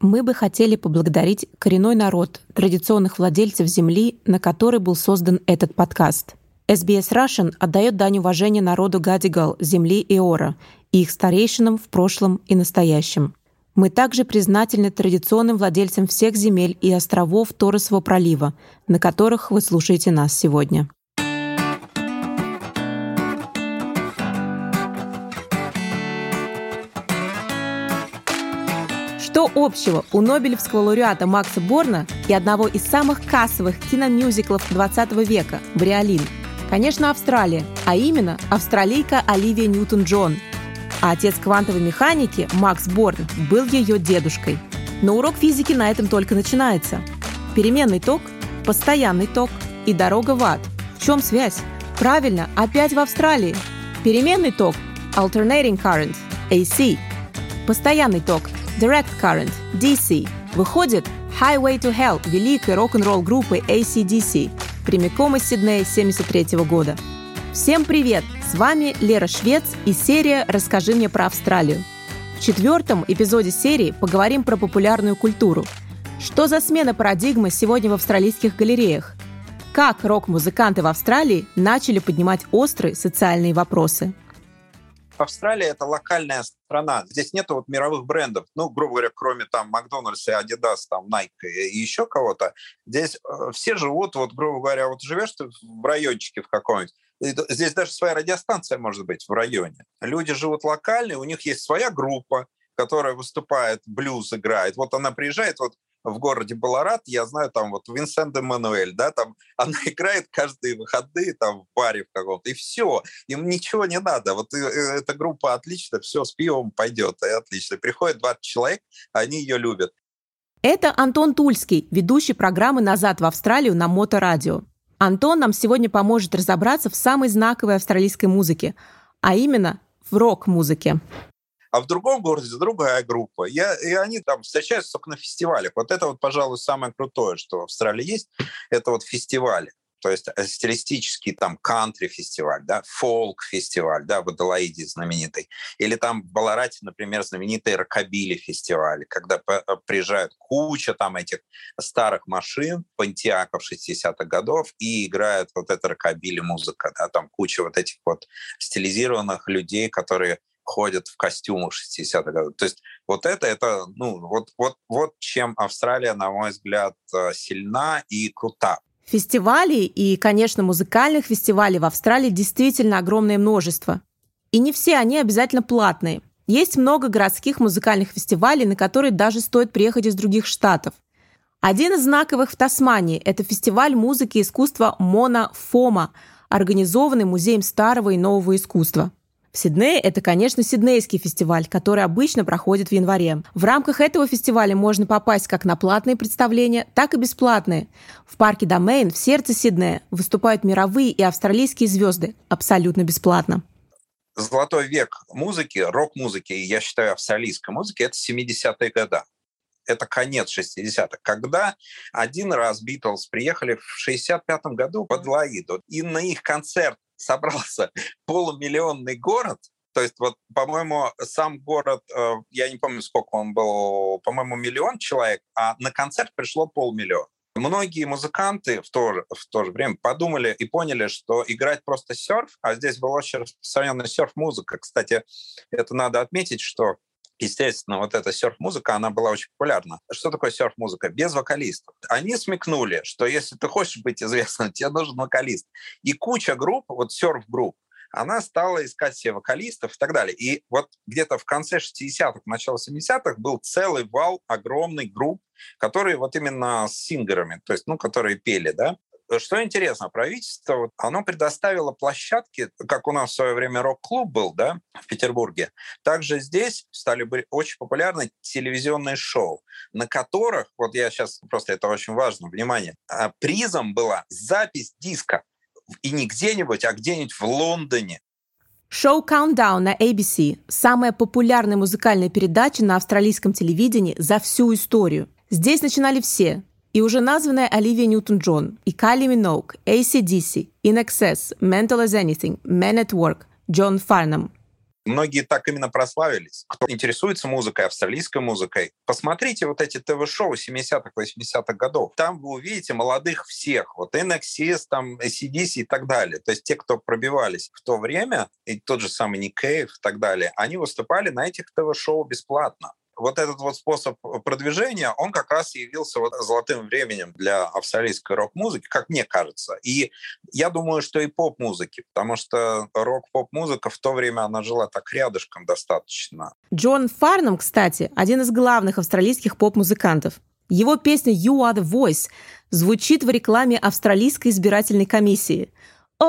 Мы бы хотели поблагодарить коренной народ, традиционных владельцев земли, на которой был создан этот подкаст. SBS Russian отдает дань уважения народу Гадигал, земли Иора и их старейшинам в прошлом и настоящем. Мы также признательны традиционным владельцам всех земель и островов Торосового пролива, на которых вы слушаете нас сегодня. Что общего у Нобелевского лауреата Макса Борна и одного из самых кассовых киномюзиклов 20 века «Бриолин»? Конечно, Австралия, а именно австралийка Оливия Ньютон-Джон. А отец квантовой механики Макс Борн был ее дедушкой. Но урок физики на этом только начинается. Переменный ток, постоянный ток и дорога в ад. В чем связь? Правильно, опять в Австралии. Переменный ток – alternating current, AC. Постоянный ток – Direct Current, DC. Выходит Highway to Hell великой рок-н-ролл группы ACDC, прямиком из Сиднея 73 года. Всем привет! С вами Лера Швец и серия «Расскажи мне про Австралию». В четвертом эпизоде серии поговорим про популярную культуру. Что за смена парадигмы сегодня в австралийских галереях? Как рок-музыканты в Австралии начали поднимать острые социальные вопросы – Австралия это локальная страна. Здесь нет вот мировых брендов. Ну, грубо говоря, кроме там Макдональдс и Adidas, там Nike и еще кого-то. Здесь э, все живут, вот, грубо говоря, вот живешь ты в райончике в каком-нибудь, Здесь даже своя радиостанция может быть в районе. Люди живут локальные, у них есть своя группа, которая выступает, блюз играет. Вот она приезжает, вот в городе Баларат, я знаю, там вот Винсент Эммануэль, да, там она играет каждые выходные там в баре в каком-то, и все, им ничего не надо. Вот э, э, эта группа отлично, все, с пивом пойдет, и отлично. Приходит 20 человек, они ее любят. Это Антон Тульский, ведущий программы «Назад в Австралию» на Моторадио. Антон нам сегодня поможет разобраться в самой знаковой австралийской музыке, а именно в рок-музыке а в другом городе другая группа. Я, и они там встречаются только на фестивалях. Вот это вот, пожалуй, самое крутое, что в Австралии есть, это вот фестивали. То есть э, стилистический там кантри-фестиваль, да, фолк-фестиваль, да, в Аделаиде знаменитый. Или там в Баларате, например, знаменитый рокобили-фестиваль, когда э, приезжают куча там этих старых машин, пантиаков 60-х годов, и играют вот это рокобили-музыка, да, там куча вот этих вот стилизированных людей, которые ходят в костюмах 60-х годов. То есть вот это, это, ну, вот, вот, вот чем Австралия, на мой взгляд, э, сильна и крута. Фестивалей и, конечно, музыкальных фестивалей в Австралии действительно огромное множество. И не все они обязательно платные. Есть много городских музыкальных фестивалей, на которые даже стоит приехать из других штатов. Один из знаковых в Тасмании – это фестиваль музыки и искусства Мона Фома, организованный Музеем старого и нового искусства – в Сиднее это, конечно, Сиднейский фестиваль, который обычно проходит в январе. В рамках этого фестиваля можно попасть как на платные представления, так и бесплатные. В парке Домейн в сердце Сиднея выступают мировые и австралийские звезды абсолютно бесплатно. Золотой век музыки, рок-музыки, я считаю австралийской музыки, это 70-е годы это конец 60-х, когда один раз Битлз приехали в 65-м году в Адлаиду, и на их концерт собрался полумиллионный город, то есть вот, по-моему, сам город, э, я не помню, сколько он был, по-моему, миллион человек, а на концерт пришло полмиллиона. Многие музыканты в то, же, в то же время подумали и поняли, что играть просто серф, а здесь была очень распространенная серф-музыка. Кстати, это надо отметить, что естественно, вот эта серф-музыка, она была очень популярна. Что такое серф-музыка? Без вокалистов. Они смекнули, что если ты хочешь быть известным, тебе нужен вокалист. И куча групп, вот серф-групп, она стала искать себе вокалистов и так далее. И вот где-то в конце 60-х, начало 70-х был целый вал огромный групп, которые вот именно с сингерами, то есть, ну, которые пели, да, что интересно, правительство, оно предоставило площадки, как у нас в свое время рок-клуб был, да, в Петербурге. Также здесь стали быть очень популярны телевизионные шоу, на которых, вот я сейчас, просто это очень важно, внимание, а, призом была запись диска. И не где-нибудь, а где-нибудь в Лондоне. Шоу Countdown на ABC – самая популярная музыкальная передача на австралийском телевидении за всю историю. Здесь начинали все и уже названная Оливия Ньютон-Джон, и Кайли Миноуг, ACDC, In Excess, Mental as Anything, Men at Work, Джон Фарнам. Многие так именно прославились. Кто интересуется музыкой, австралийской музыкой, посмотрите вот эти ТВ-шоу 70-х, 80-х годов. Там вы увидите молодых всех. Вот NXS, там, ACDC и так далее. То есть те, кто пробивались в то время, и тот же самый Ник Кейв и так далее, они выступали на этих ТВ-шоу бесплатно вот этот вот способ продвижения, он как раз явился вот золотым временем для австралийской рок-музыки, как мне кажется. И я думаю, что и поп-музыки, потому что рок-поп-музыка в то время, она жила так рядышком достаточно. Джон Фарнам, кстати, один из главных австралийских поп-музыкантов. Его песня «You are the voice» звучит в рекламе австралийской избирательной комиссии. О,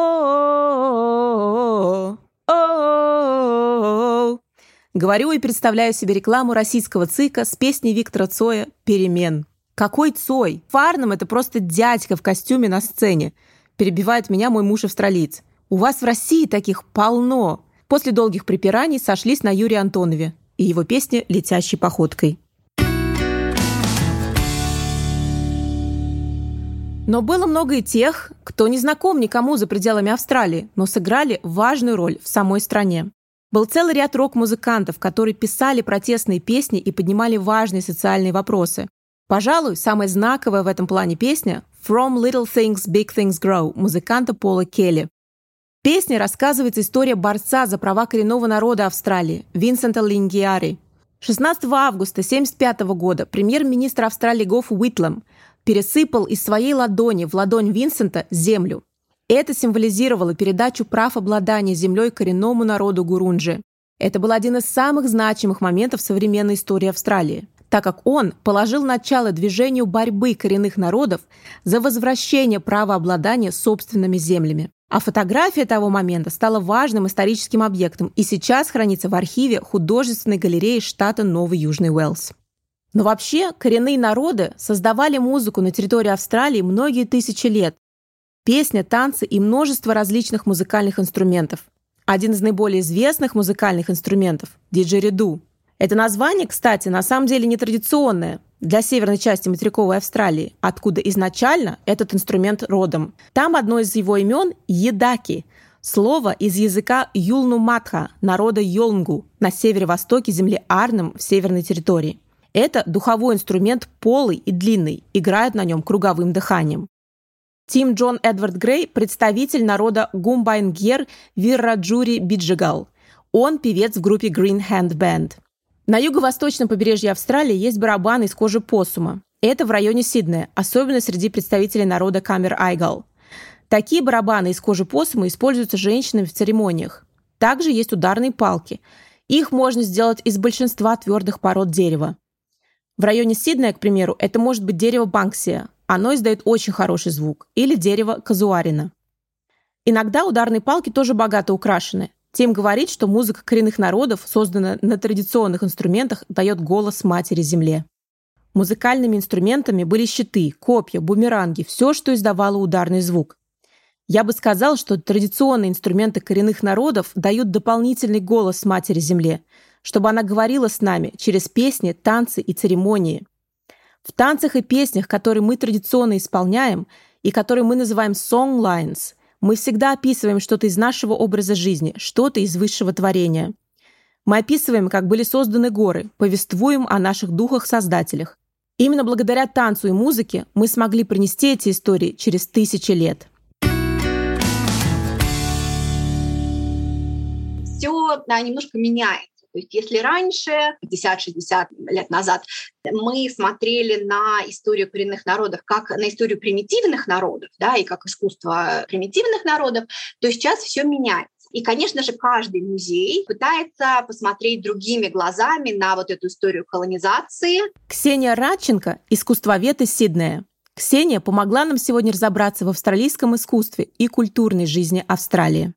Говорю и представляю себе рекламу российского ЦИКа с песней Виктора Цоя «Перемен». Какой Цой? Фарном это просто дядька в костюме на сцене. Перебивает меня мой муж австралиец. У вас в России таких полно. После долгих припираний сошлись на Юрия Антонове и его песне «Летящей походкой». Но было много и тех, кто не знаком никому за пределами Австралии, но сыграли важную роль в самой стране. Был целый ряд рок-музыкантов, которые писали протестные песни и поднимали важные социальные вопросы. Пожалуй, самая знаковая в этом плане песня «From Little Things Big Things Grow» музыканта Пола Келли. В песне рассказывается история борца за права коренного народа Австралии Винсента Лингиари. 16 августа 1975 года премьер-министр Австралии Гоф Уитлем пересыпал из своей ладони в ладонь Винсента землю. Это символизировало передачу прав обладания землей коренному народу Гурунджи. Это был один из самых значимых моментов современной истории Австралии, так как он положил начало движению борьбы коренных народов за возвращение права обладания собственными землями. А фотография того момента стала важным историческим объектом и сейчас хранится в архиве художественной галереи штата Новый Южный Уэльс. Но вообще коренные народы создавали музыку на территории Австралии многие тысячи лет, песня, танцы и множество различных музыкальных инструментов. Один из наиболее известных музыкальных инструментов – диджериду. Это название, кстати, на самом деле не традиционное для северной части материковой Австралии, откуда изначально этот инструмент родом. Там одно из его имен – едаки – слово из языка Юлну-Матха, народа Йолнгу, на северо-востоке земли Арнем в северной территории. Это духовой инструмент полый и длинный, играют на нем круговым дыханием. Тим Джон Эдвард Грей – представитель народа Гумбайнгер Вирраджури Биджигал. Он певец в группе Green Hand Band. На юго-восточном побережье Австралии есть барабаны из кожи посума. Это в районе Сиднея, особенно среди представителей народа Камер Айгал. Такие барабаны из кожи посума используются женщинами в церемониях. Также есть ударные палки. Их можно сделать из большинства твердых пород дерева. В районе Сиднея, к примеру, это может быть дерево Банксия, оно издает очень хороший звук, или дерево казуарина. Иногда ударные палки тоже богато украшены. Тим говорит, что музыка коренных народов, созданная на традиционных инструментах, дает голос матери земле. Музыкальными инструментами были щиты, копья, бумеранги, все, что издавало ударный звук. Я бы сказал, что традиционные инструменты коренных народов дают дополнительный голос матери земле, чтобы она говорила с нами через песни, танцы и церемонии. В танцах и песнях, которые мы традиционно исполняем и которые мы называем songlines, мы всегда описываем что-то из нашего образа жизни, что-то из высшего творения. Мы описываем, как были созданы горы, повествуем о наших духах-создателях. Именно благодаря танцу и музыке мы смогли принести эти истории через тысячи лет. Все да, немножко меняется. То есть если раньше, 50-60 лет назад, мы смотрели на историю коренных народов как на историю примитивных народов, да, и как искусство примитивных народов, то сейчас все меняется. И, конечно же, каждый музей пытается посмотреть другими глазами на вот эту историю колонизации. Ксения Радченко, искусствовед из Сиднея. Ксения помогла нам сегодня разобраться в австралийском искусстве и культурной жизни Австралии.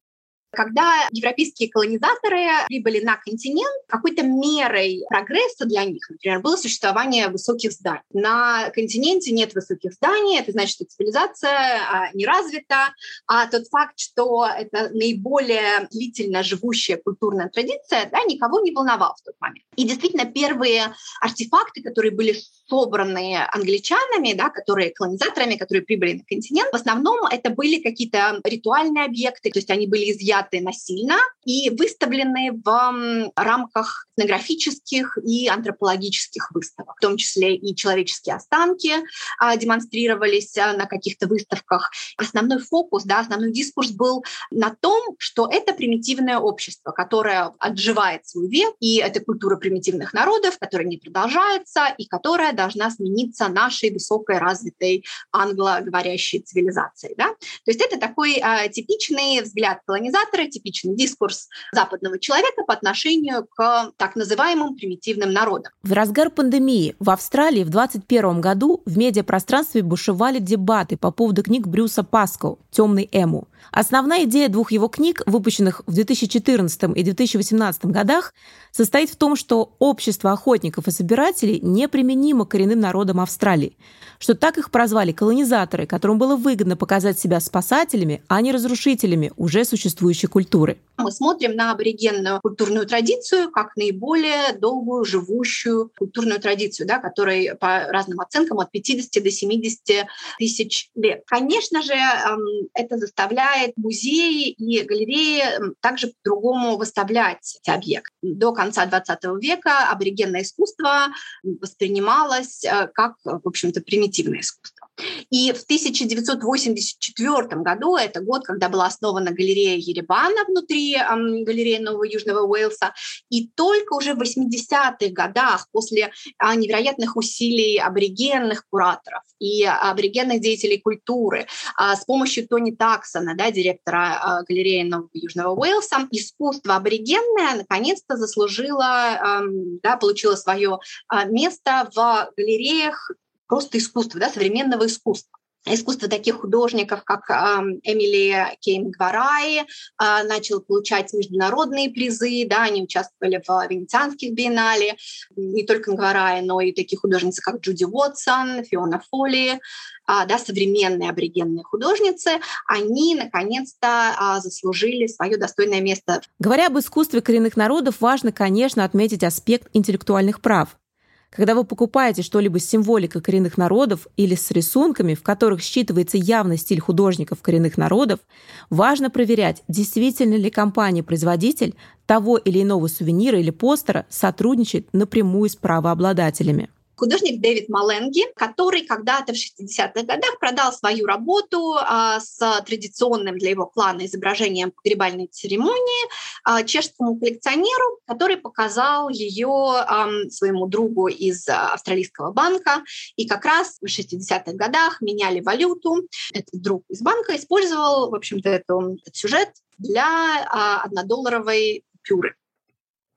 Когда европейские колонизаторы прибыли на континент, какой-то мерой прогресса для них, например, было существование высоких зданий. На континенте нет высоких зданий, это значит, что цивилизация а, не развита, а тот факт, что это наиболее длительно живущая культурная традиция, да, никого не волновал в тот момент. И действительно, первые артефакты, которые были собраны англичанами, да, которые колонизаторами, которые прибыли на континент, в основном это были какие-то ритуальные объекты, то есть они были изъяты насильно и выставлены в рамках этнографических и антропологических выставок, в том числе и человеческие останки а, демонстрировались а, на каких-то выставках. Основной фокус, да, основной дискурс был на том, что это примитивное общество, которое отживает свой век, и это культура примитивных народов, которая не продолжается и которая должна смениться нашей высокой развитой англоговорящей цивилизацией. Да? То есть это такой а, типичный взгляд колонизатора, типичный дискурс западного человека по отношению к так называемым примитивным народам. В разгар пандемии в Австралии в 2021 году в медиапространстве бушевали дебаты по поводу книг Брюса Паско «Темный Эму». Основная идея двух его книг, выпущенных в 2014 и 2018 годах, состоит в том, что общество охотников и собирателей неприменимо коренным народам Австралии, что так их прозвали колонизаторы, которым было выгодно показать себя спасателями, а не разрушителями уже существующей культуры. Мы смотрим на аборигенную культурную традицию как наиболее долгую живущую культурную традицию, да, которой по разным оценкам от 50 до 70 тысяч лет. Конечно же, эм, это заставляет музеи и галереи также по-другому выставлять эти объекты. До конца XX века аборигенное искусство воспринималось э, как, в общем-то, примитивное искусство. И в 1984 году, это год, когда была основана галерея Еребана внутри э, галереи Нового Южного Уэльса, и только уже в 80-х годах, после э, невероятных усилий аборигенных кураторов и аборигенных деятелей культуры, э, с помощью Тони Таксона, да, директора э, галереи Нового Южного Уэльса, искусство аборигенное наконец-то заслужило, э, да, получило свое э, место в галереях просто искусства, да, современного искусства искусство таких художников, как Эмили Кейн Гварай, э, начал получать международные призы, да, они участвовали в венецианских биеннале, не только Гварай, но и такие художницы, как Джуди Уотсон, Фиона Фоли, э, да, современные аборигенные художницы, они наконец-то э, заслужили свое достойное место. Говоря об искусстве коренных народов, важно, конечно, отметить аспект интеллектуальных прав. Когда вы покупаете что-либо с символикой коренных народов или с рисунками, в которых считывается явный стиль художников коренных народов, важно проверять, действительно ли компания-производитель того или иного сувенира или постера сотрудничает напрямую с правообладателями художник Дэвид Маленги, который когда-то в 60-х годах продал свою работу а, с традиционным для его клана изображением погребальной церемонии а, чешскому коллекционеру, который показал ее а, своему другу из австралийского банка. И как раз в 60-х годах меняли валюту. Этот друг из банка использовал, в общем-то, этот сюжет для а, однодолларовой купюры.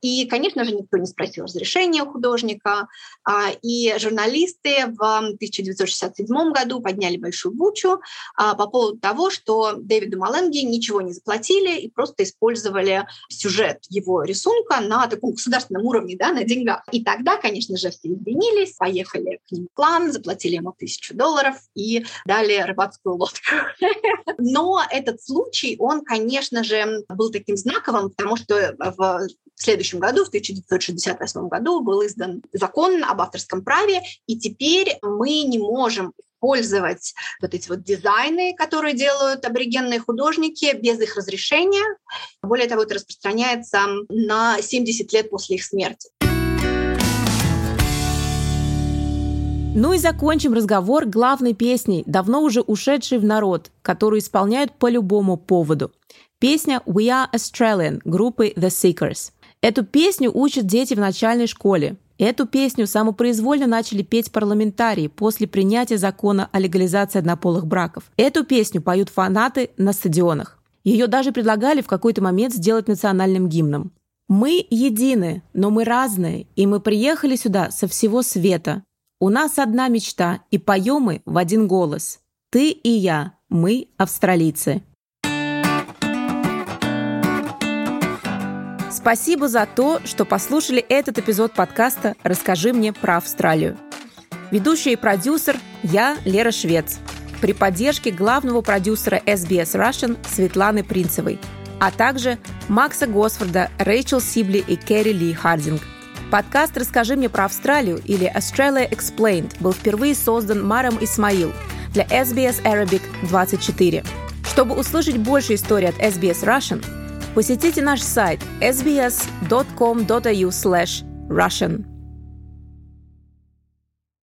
И, конечно же, никто не спросил разрешения у художника. А, и журналисты в 1967 году подняли большую бучу а, по поводу того, что Дэвиду Маленги ничего не заплатили и просто использовали сюжет его рисунка на таком государственном уровне, да, на деньгах. И тогда, конечно же, все извинились, поехали к ним в клан, заплатили ему тысячу долларов и дали рыбацкую лодку. Но этот случай, он, конечно же, был таким знаковым, потому что в в следующем году, в 1968 году, был издан закон об авторском праве, и теперь мы не можем использовать вот эти вот дизайны, которые делают аборигенные художники без их разрешения. Более того, это распространяется на 70 лет после их смерти. Ну и закончим разговор главной песней, давно уже ушедшей в народ, которую исполняют по любому поводу. Песня «We are Australian» группы The Seekers – Эту песню учат дети в начальной школе. Эту песню самопроизвольно начали петь парламентарии после принятия закона о легализации однополых браков. Эту песню поют фанаты на стадионах. Ее даже предлагали в какой-то момент сделать национальным гимном. Мы едины, но мы разные, и мы приехали сюда со всего света. У нас одна мечта, и поем мы в один голос. Ты и я, мы австралийцы. Спасибо за то, что послушали этот эпизод подкаста «Расскажи мне про Австралию». Ведущая и продюсер я, Лера Швец, при поддержке главного продюсера SBS Russian Светланы Принцевой, а также Макса Госфорда, Рэйчел Сибли и Керри Ли Хардинг. Подкаст «Расскажи мне про Австралию» или «Australia Explained» был впервые создан Маром Исмаил для SBS Arabic 24. Чтобы услышать больше историй от SBS Russian, посетите наш сайт sbs.com.au Russian.